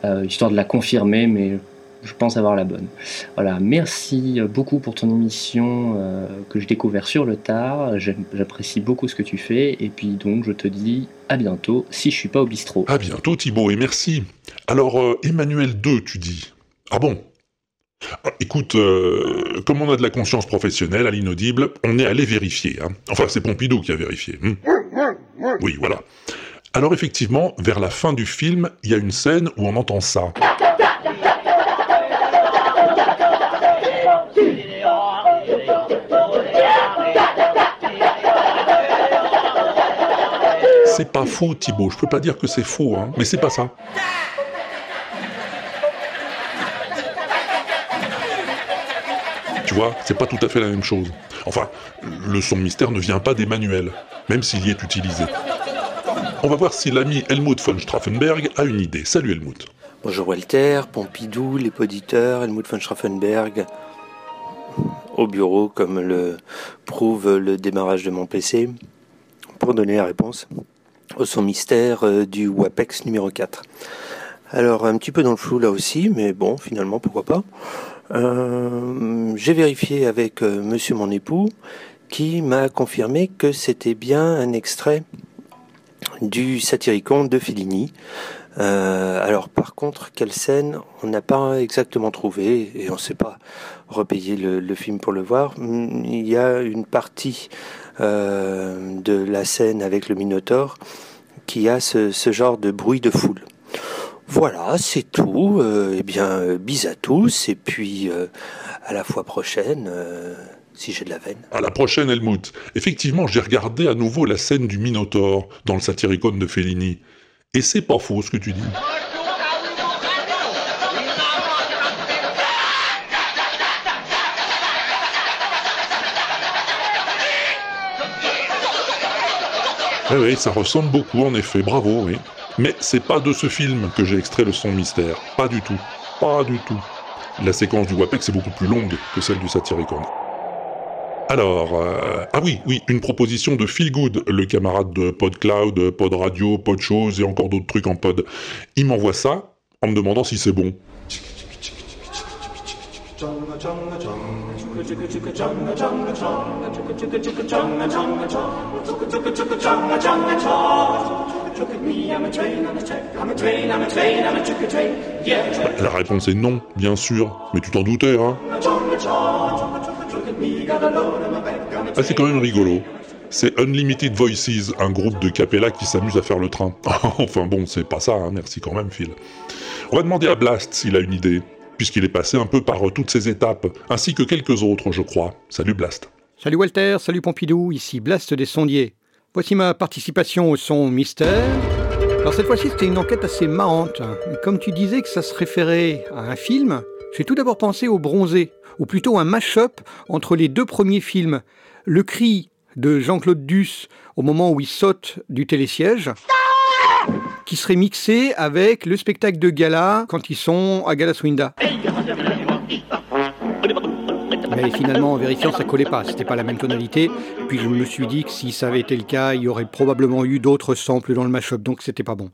euh, histoire de la confirmer, mais je pense avoir la bonne. Voilà, merci beaucoup pour ton émission euh, que j'ai découvert sur le tard. J'apprécie beaucoup ce que tu fais, et puis donc je te dis à bientôt si je suis pas au bistrot. À bientôt Thibaut et merci. Alors euh, Emmanuel 2, tu dis. Ah bon? Écoute, euh, comme on a de la conscience professionnelle à l'inaudible, on est allé vérifier. hein. Enfin, c'est Pompidou qui a vérifié. hmm. Oui, voilà. Alors effectivement, vers la fin du film, il y a une scène où on entend ça. C'est pas faux, Thibaut. Je peux pas dire que c'est faux, hein, mais c'est pas ça. C'est pas tout à fait la même chose. Enfin, le son mystère ne vient pas d'Emmanuel, même s'il y est utilisé. On va voir si l'ami Helmut von Straffenberg a une idée. Salut Helmut. Bonjour Walter, Pompidou, les poditeurs, Helmut von Straffenberg, au bureau comme le prouve le démarrage de mon PC, pour donner la réponse au son mystère euh, du WAPEX numéro 4. Alors un petit peu dans le flou là aussi, mais bon, finalement pourquoi pas. Euh, J'ai vérifié avec euh, monsieur mon époux qui m'a confirmé que c'était bien un extrait du Satyricon de Fellini. Euh, alors par contre, quelle scène on n'a pas exactement trouvé et on ne sait pas repayer le, film pour le voir. Il y a une partie de la scène avec le Minotaure qu'il y a ce genre de bruit de foule. Voilà, c'est tout. Euh, eh bien, euh, bis à tous, et puis euh, à la fois prochaine, si j'ai de la veine. À la prochaine, Helmut. Effectivement, j'ai regardé à nouveau la scène du Minotaure dans le Satyricon de Fellini. Et c'est pas faux ce que tu dis. Oui, oui, ça ressemble beaucoup en effet, bravo, oui. Mais c'est pas de ce film que j'ai extrait le son mystère. Pas du tout. Pas du tout. La séquence du WAPEX est beaucoup plus longue que celle du Satyricon. Alors, euh, ah oui, oui, une proposition de Feel Good, le camarade de PodCloud, Pod Radio, Pod Shows et encore d'autres trucs en pod. Il m'envoie ça en me demandant si c'est bon. La réponse est non, bien sûr, mais tu t'en doutais, hein Ah, c'est quand même rigolo. C'est Unlimited Voices, un groupe de capella qui s'amuse à faire le train. enfin bon, c'est pas ça, hein, merci quand même, Phil. On va demander à Blast s'il a une idée, puisqu'il est passé un peu par toutes ces étapes, ainsi que quelques autres, je crois. Salut Blast. Salut Walter, salut Pompidou, ici Blast des Sondiers. Voici ma participation au son mystère. Alors cette fois-ci, c'était une enquête assez marrante. Comme tu disais que ça se référait à un film, j'ai tout d'abord pensé au Bronzé, ou plutôt un mash-up entre les deux premiers films. Le cri de Jean-Claude Duss au moment où il saute du télésiège, qui serait mixé avec le spectacle de gala quand ils sont à Galaswinda. Mais finalement, en vérifiant, ça collait pas. C'était pas la même tonalité. Puis je me suis dit que si ça avait été le cas, il y aurait probablement eu d'autres samples dans le mashup, donc c'était pas bon.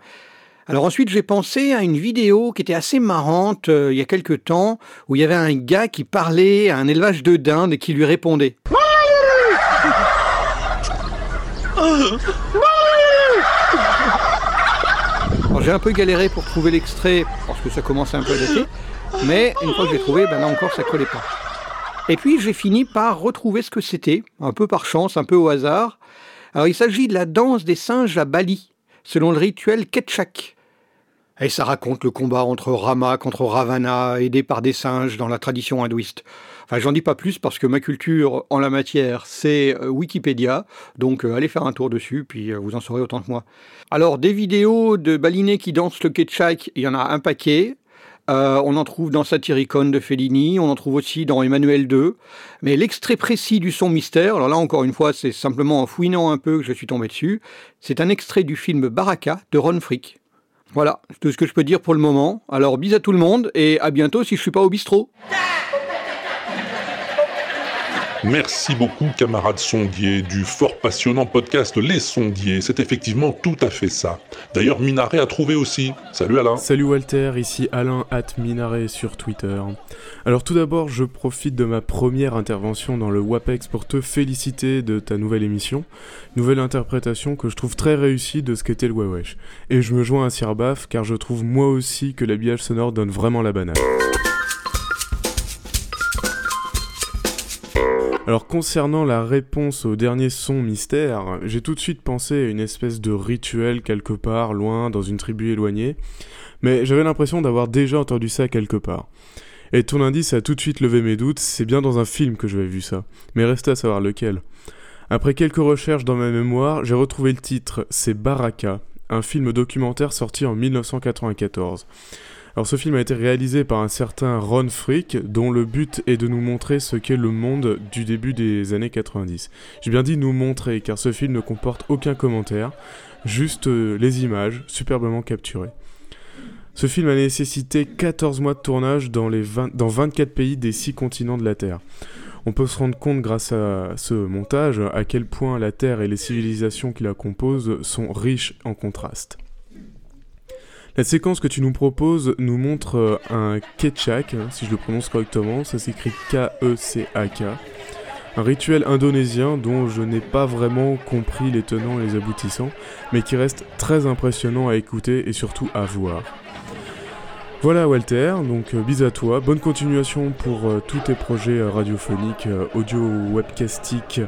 Alors ensuite, j'ai pensé à une vidéo qui était assez marrante euh, il y a quelques temps, où il y avait un gars qui parlait à un élevage de dindes et qui lui répondait. J'ai un peu galéré pour trouver l'extrait parce que ça commençait un peu à dater, mais une fois que j'ai trouvé, ben là encore ça collait pas. Et puis j'ai fini par retrouver ce que c'était, un peu par chance, un peu au hasard. Alors il s'agit de la danse des singes à Bali, selon le rituel Ketchak. Et ça raconte le combat entre Rama contre Ravana, aidé par des singes dans la tradition hindouiste. J'en dis pas plus parce que ma culture en la matière, c'est euh, Wikipédia. Donc, euh, allez faire un tour dessus, puis euh, vous en saurez autant que moi. Alors, des vidéos de balinés qui dansent le ketchak, il y en a un paquet. On en trouve dans Satyricon de Fellini, on en trouve aussi dans Emmanuel II. Mais l'extrait précis du son mystère, alors là encore une fois, c'est simplement en fouinant un peu que je suis tombé dessus. C'est un extrait du film Baraka de Ron Frick. Voilà, tout ce que je peux dire pour le moment. Alors, bis à tout le monde et à bientôt si je suis pas au bistrot. Merci beaucoup, camarades sondiers, du fort passionnant podcast Les Sondiers. C'est effectivement tout à fait ça. D'ailleurs, Minaret a trouvé aussi. Salut Alain. Salut Walter, ici Alain at Minaret sur Twitter. Alors tout d'abord, je profite de ma première intervention dans le WAPEX pour te féliciter de ta nouvelle émission. Nouvelle interprétation que je trouve très réussie de ce qu'était le Wawesh. Et je me joins à Sirbaf car je trouve moi aussi que l'habillage sonore donne vraiment la banane. Alors concernant la réponse au dernier son mystère, j'ai tout de suite pensé à une espèce de rituel quelque part loin dans une tribu éloignée, mais j'avais l'impression d'avoir déjà entendu ça quelque part. Et ton indice a tout de suite levé mes doutes, c'est bien dans un film que j'avais vu ça, mais reste à savoir lequel. Après quelques recherches dans ma mémoire, j'ai retrouvé le titre, c'est Baraka, un film documentaire sorti en 1994. Alors ce film a été réalisé par un certain Ron Frick, dont le but est de nous montrer ce qu'est le monde du début des années 90. J'ai bien dit nous montrer, car ce film ne comporte aucun commentaire, juste euh, les images, superbement capturées. Ce film a nécessité 14 mois de tournage dans, les 20 dans 24 pays des 6 continents de la Terre. On peut se rendre compte grâce à ce montage à quel point la Terre et les civilisations qui la composent sont riches en contrastes. La séquence que tu nous proposes nous montre euh, un ketchak, si je le prononce correctement, ça s'écrit K-E-C-A-K. Un rituel indonésien dont je n'ai pas vraiment compris les tenants et les aboutissants, mais qui reste très impressionnant à écouter et surtout à voir. Voilà Walter, donc euh, bis à toi, bonne continuation pour euh, tous tes projets euh, radiophoniques, audio, webcastiques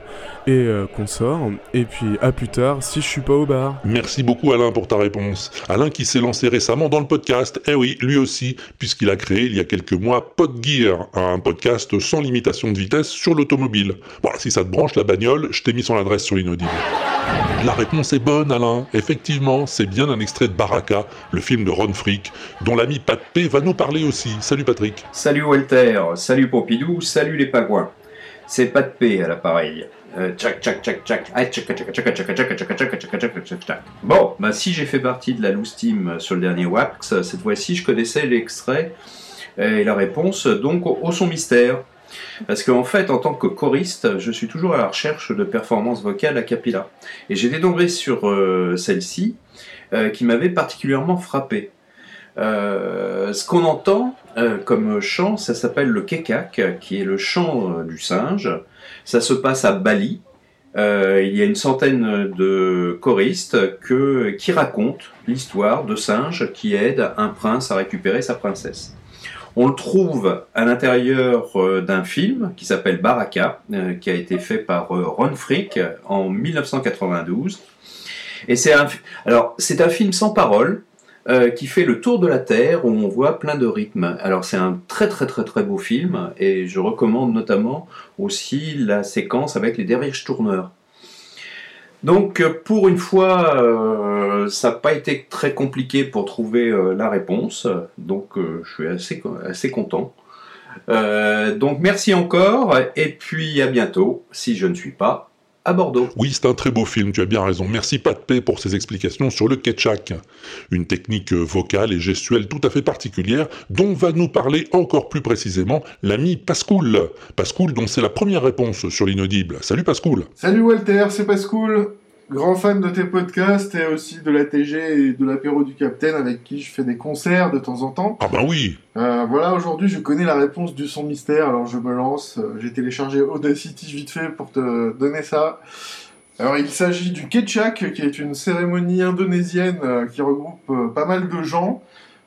et consorts. Et puis à plus tard si je suis pas au bar. Merci beaucoup Alain pour ta réponse. Alain qui s'est lancé récemment dans le podcast. Eh oui, lui aussi, puisqu'il a créé il y a quelques mois Podgear, un podcast sans limitation de vitesse sur l'automobile. Voilà, si ça te branche la bagnole, je t'ai mis son adresse sur l'inaudible. La réponse est bonne, Alain. Effectivement, c'est bien un extrait de Baraka, le film de Ron Frick, dont l'ami Pat P va nous parler aussi. Salut Patrick. Salut Walter, salut Pompidou, salut les pagouins. C'est pas de P à l'appareil. Bon, bah si j'ai fait partie de la loose team sur le dernier Wax, cette fois-ci je connaissais l'extrait et la réponse donc au son mystère. Parce qu'en en fait, en tant que choriste, je suis toujours à la recherche de performances vocales a cappella. Et j'étais tombé sur euh, celle-ci, euh, qui m'avait particulièrement frappé. Euh, ce qu'on entend euh, comme chant, ça s'appelle le kekak, qui est le chant euh, du singe. Ça se passe à Bali. Il y a une centaine de choristes qui racontent l'histoire de singes qui aident un prince à récupérer sa princesse. On le trouve à l'intérieur d'un film qui s'appelle Baraka, qui a été fait par Ron Frick en 1992. Et c'est alors c'est un film sans parole euh, qui fait le tour de la terre où on voit plein de rythmes. Alors c'est un très très très très beau film et je recommande notamment aussi la séquence avec les derviches tourneurs. Donc pour une fois, euh, ça n'a pas été très compliqué pour trouver euh, la réponse, donc je suis assez, assez content. Donc merci encore, et puis à bientôt, si je ne suis pas à Bordeaux. Oui, c'est un très beau film, tu as bien raison. Merci Pat P pour ces explications sur le ketchak. Une technique euh, vocale et gestuelle tout à fait particulière dont va nous parler encore plus précisément l'ami Pascoul. Pascoul dont c'est la première réponse sur l'inaudible. Salut Pascoul. Salut Walter, c'est Pascoul, grand fan de tes podcasts et aussi de la TG et de l'apéro du Capitaine avec qui je fais des concerts de temps en temps. Ah bah oui Euh, voilà, aujourd'hui je connais la réponse du son mystère, alors je me lance. Euh, J'ai téléchargé Audacity vite fait pour te donner ça. Alors il s'agit du Ketchak, qui est une cérémonie indonésienne euh, qui regroupe pas mal de gens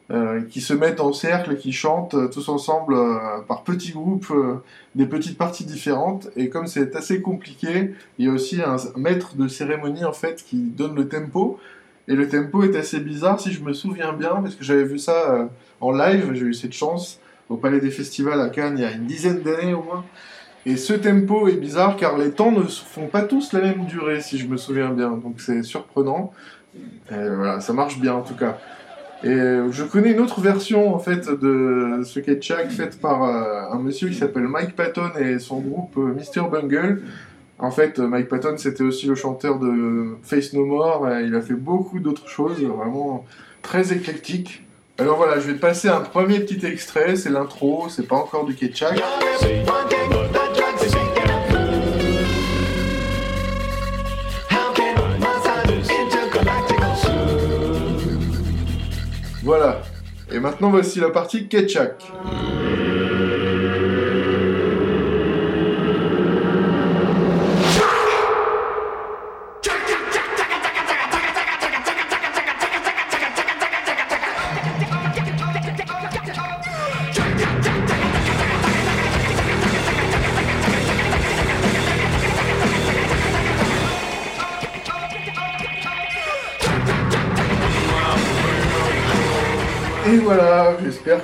euh, qui se mettent en cercle qui chantent euh, tous ensemble euh, par petits groupes des petites parties différentes. Et comme c'est assez compliqué, il y a aussi un maître de cérémonie en fait qui donne le tempo. Et le tempo est assez bizarre si je me souviens bien, parce que j'avais vu ça en live, j'ai eu cette chance au Palais des Festivals à Cannes il y a une dizaine d'années au moins. Et ce tempo est bizarre car les temps ne font pas tous la même durée si je me souviens bien, donc c'est surprenant. Voilà, ça marche bien en tout cas. Et je connais une autre version en fait de ce Ketchak faite par euh, un monsieur qui s'appelle Mike Patton et son groupe euh, Mr. Bungle. En fait, euh, Mike Patton c'était aussi le chanteur de Face No More. il a fait beaucoup d'autres choses, vraiment très éclectique. Alors voilà, je vais passer un premier petit extrait, c'est l'intro, c'est pas encore du Ketchak. Voilà. Et maintenant voici la partie Ketchak.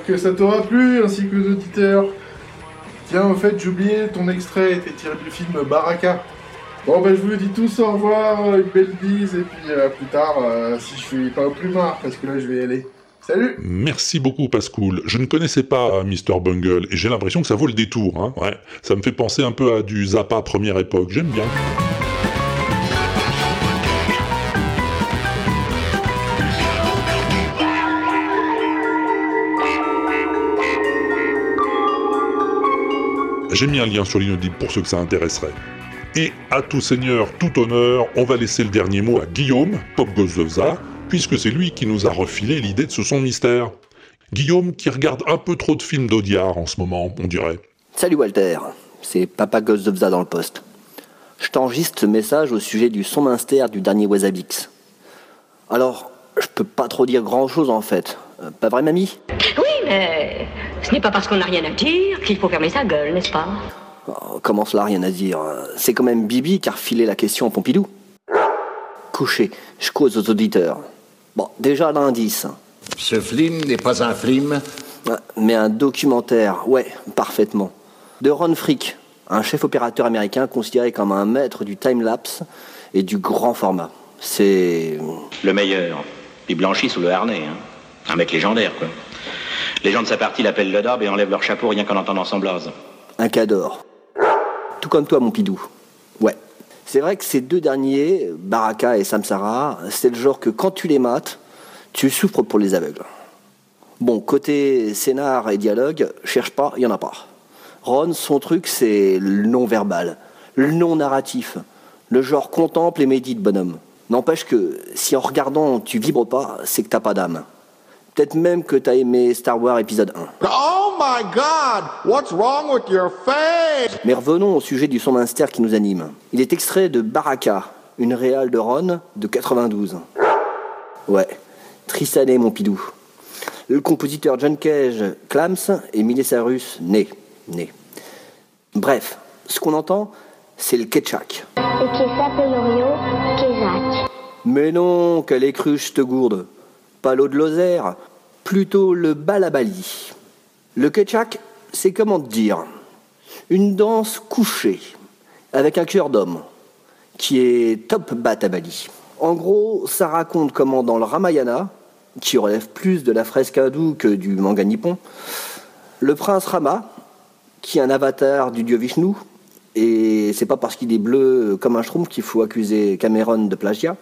Que ça t'aura plu, ainsi que aux auditeurs. Tiens, au fait, oublié, ton extrait était tiré du film Baraka. Bon, ben, je vous dis tous au revoir, une belle bise, et puis à plus tard, euh, si je suis pas au plus marre, parce que là, je vais y aller. Salut Merci beaucoup Pascoul. Je ne connaissais pas euh, Mr. Bungle et j'ai l'impression que ça vaut le détour. Hein. Ouais. Ça me fait penser un peu à du Zappa première époque. J'aime bien. J'ai mis un lien sur l'inaudible pour ceux que ça intéresserait. Et à tout seigneur, tout honneur, on va laisser le dernier mot à Guillaume, Pop Gozovza, puisque c'est lui qui nous a refilé l'idée de ce son mystère. Guillaume qui regarde un peu trop de films d'Audiard en ce moment, on dirait. Salut Walter, c'est Papa Gozovza dans le poste. Je t'enregistre ce message au sujet du son mystère du dernier Wasabix. Alors, je peux pas trop dire grand chose en fait, Euh, Pas vrai, mamie? Oui, mais ce n'est pas parce qu'on n'a rien à dire qu'il faut fermer sa gueule, n'est-ce pas? Oh, Comment cela, rien à dire? C'est quand même Bibi qui a refilé la question à Pompidou. Couché, je cause aux auditeurs. Bon, déjà l'indice. Ce film n'est pas un film. Ouais, Mais un documentaire, ouais, parfaitement. De Ron Frick, un chef opérateur américain considéré comme un maître du time-lapse et du grand format. C'est... Le meilleur. Il blanchit sous le harnais. Hein. Un mec légendaire, quoi. Les gens de sa partie l'appellent le dabe et enlèvent leur chapeau rien qu'en entendant son blaze. un cador. Tout comme toi, mon pidou. Ouais. C'est vrai que ces deux derniers, Baraka et Samsara, c'est le genre que quand tu les mates, tu souffres pour les aveugles. Bon, côté scénar et dialogue, cherche pas, il y en a pas. Ron, son truc, c'est le non-verbal, le non-narratif, le genre contemple et médite, bonhomme. N'empêche que si en regardant tu vibres pas, c'est que t'as pas d'âme. Peut-être même que t'as aimé Star Wars épisode 1. Oh my god! What's wrong with your face? Mais revenons au sujet du son minster qui nous anime. Il est extrait de Baraka, une réale de Ron de 92. Ouais, triste année mon pidou. Le compositeur John Cage, Clams et Miley Cyrus, né. né. Bref, ce qu'on entend, c'est le ketchak. Et qui s'appelle Kézak. Mais non, quelle écruche te gourde. Pas l'eau de Lozère, plutôt le balabali. Le ketchak, c'est comment dire? Une danse couchée, avec un cœur d'homme, qui est top batabali. En gros, ça raconte comment dans le Ramayana, qui relève plus de la fresque hindoue que du manga nippon, le prince Rama, qui est un avatar du dieu Vishnu, et c'est pas parce qu'il est bleu comme un schtroumpf qu'il faut accuser Cameron de plagiat.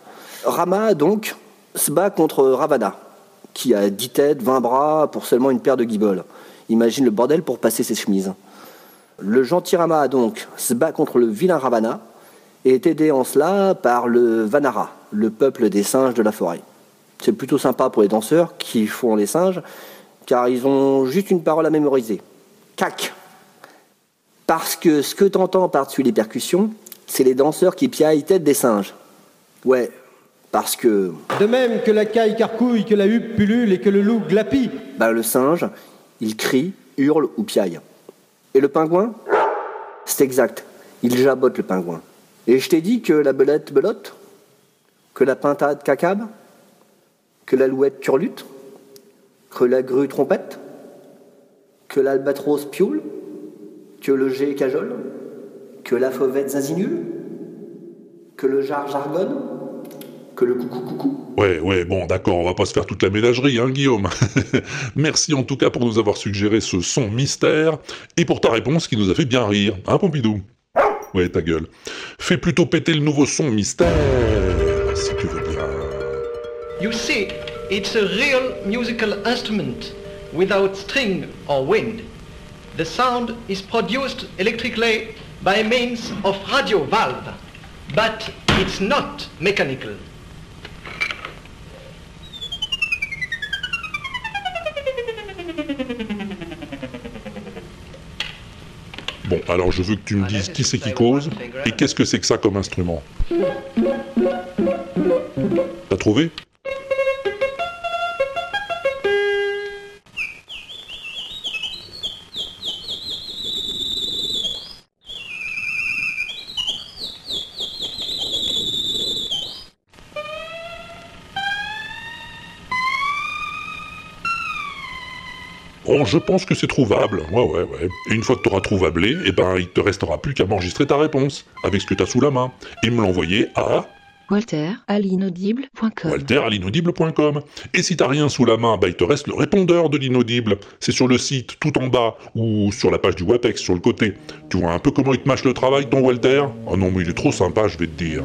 Rama, donc, se bat contre Ravana, qui a 10 têtes, 20 bras pour seulement une paire de guiboles. Imagine le bordel pour passer ses chemises. Le gentil Rama, donc, se bat contre le vilain Ravana et est aidé en cela par le Vanara, le peuple des singes de la forêt. C'est plutôt sympa pour les danseurs qui font les singes, car ils ont juste une parole à mémoriser. Cac Parce que ce que t'entends par-dessus les percussions, c'est les danseurs qui piaillent tête des singes. Ouais, parce que... De même que la caille carcouille, que la huppe pullule et que le loup glapit. Bah, le singe, il crie, hurle ou piaille. Et le pingouin? C'est exact, il jabote le pingouin. Et je t'ai dit que la belette belote? Que la pintade cacabe? Que l'alouette turlute? Que la grue trompette? Que l'albatros pioule? Que le jet cajole? Que la fauvette zazinule Que le jar jargonne? Que le coucou coucou Ouais, ouais, bon, d'accord, on va pas se faire toute la ménagerie, hein, Guillaume. Merci en tout cas pour nous avoir suggéré ce son mystère, et pour ta réponse qui nous a fait bien rire, hein, Pompidou? Ouais, ta gueule. Fais plutôt péter le nouveau son mystère, si tu veux bien. You see, it's a real musical instrument without string or wind. The sound is produced electrically by means of radio valve, but it's not mechanical. Bon, alors je veux que tu me dises qui c'est qui cause, et qu'est-ce que c'est que ça comme instrument. T'as trouvé? Je pense que c'est trouvable. Ouais, ouais, ouais. Et une fois que t'auras trouvablé, eh ben, il te restera plus qu'à m'enregistrer ta réponse, avec ce que t'as sous la main, et me l'envoyer à Walter à l'inaudible.com. walter à l'inaudible.com. Et si t'as rien sous la main, bah, il te reste le répondeur de l'inaudible. C'est sur le site, tout en bas, ou sur la page du WAPEX, sur le côté. Tu vois un peu comment il te mâche le travail, ton Walter? Oh non, mais il est trop sympa, je vais te dire.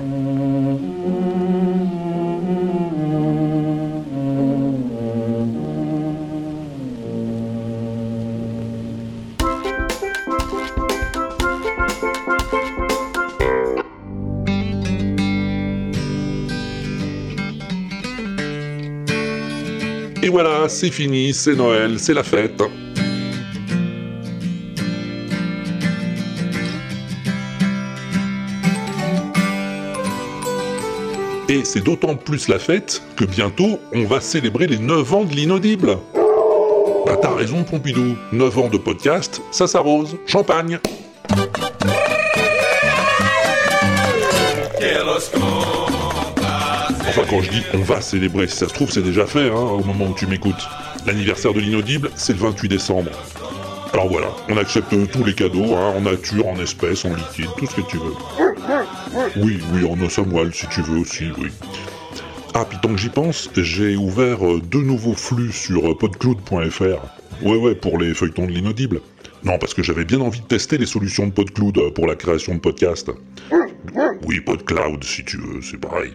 Et voilà, c'est fini, c'est Noël, c'est la fête. Et c'est d'autant plus la fête que bientôt, on va célébrer les 9 ans de l'inaudible. Bah t'as raison Pompidou, 9 ans de podcast, ça s'arrose. Champagne Enfin quand je dis on va célébrer, si ça se trouve c'est déjà fait hein, au moment où tu m'écoutes. L'anniversaire de l'inaudible, c'est le 28 décembre. Alors voilà, on accepte tous les cadeaux, hein, en nature, en espèces, en liquide, tout ce que tu veux. Oui, oui, en os si tu veux aussi, oui. Ah, puis tant que j'y pense, j'ai ouvert euh, deux nouveaux flux sur euh, podcloud.fr. Ouais, ouais, pour les feuilletons de l'inaudible. Non, parce que j'avais bien envie de tester les solutions de PodCloud euh, pour la création de podcasts. Oui, PodCloud, si tu veux, c'est pareil.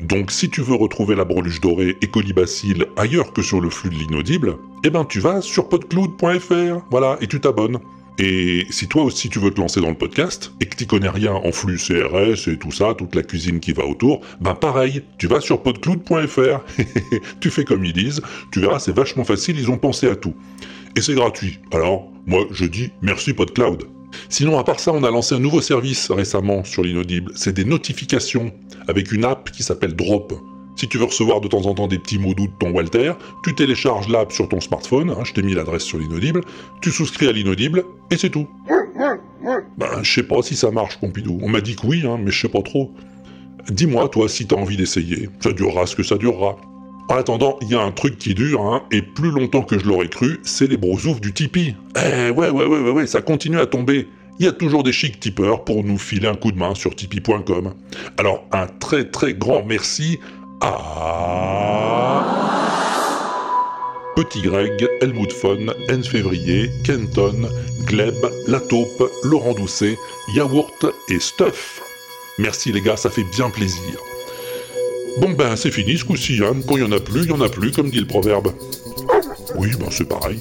Donc, si tu veux retrouver la breluche dorée et colibacille ailleurs que sur le flux de l'inaudible, eh ben, tu vas sur podcloud.fr, voilà, et tu t'abonnes. Et si toi aussi tu veux te lancer dans le podcast et que tu connais rien en flux CRS et tout ça, toute la cuisine qui va autour, ben pareil, tu vas sur podcloud.fr, tu fais comme ils disent, tu verras c'est vachement facile, ils ont pensé à tout. Et c'est gratuit. Alors, moi je dis merci PodCloud. Sinon, à part ça, on a lancé un nouveau service récemment sur l'inaudible. C'est des notifications avec une app qui s'appelle Drop. Si tu veux recevoir de temps en temps des petits mots doux de ton Walter, tu télécharges l'app sur ton smartphone, hein, je t'ai mis l'adresse sur l'inaudible, tu souscris à l'inaudible, et c'est tout. Ben, je sais pas si ça marche, Pompidou. On m'a dit que oui, hein, mais je sais pas trop. Dis-moi, toi, si t'as envie d'essayer. Ça durera ce que ça durera. En attendant, il y a un truc qui dure, hein, et plus longtemps que je l'aurais cru, c'est les brosoufs du Tipeee. Eh ouais, ouais, ouais, ouais, ouais, ça continue à tomber. Il y a toujours des chics tipeurs pour nous filer un coup de main sur tipeee.com. Alors, un très très grand merci Petit Greg, Helmut Fon, N Février, Kenton, Gleb, La Taupe, Laurent Doucet, Yaourt et Stuff. Merci les gars, ça fait bien plaisir. Bon ben c'est fini ce coup-ci, hein. quand il y en a plus, il y en a plus, comme dit le proverbe. Oui, ben c'est pareil.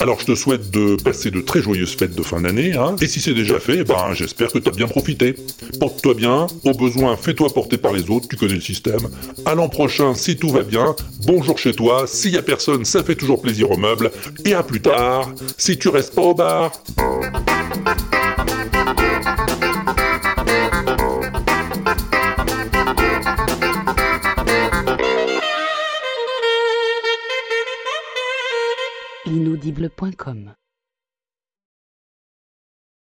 Alors je te souhaite de passer de très joyeuses fêtes de fin d'année, hein. Et si c'est déjà fait, ben j'espère que t'as bien profité. Porte-toi bien, au besoin fais-toi porter par les autres, tu connais le système. À l'an prochain si tout va bien, bonjour chez toi, s'il y a personne, ça fait toujours plaisir aux meubles, et à plus tard, si tu restes pas au bar. inaudible.com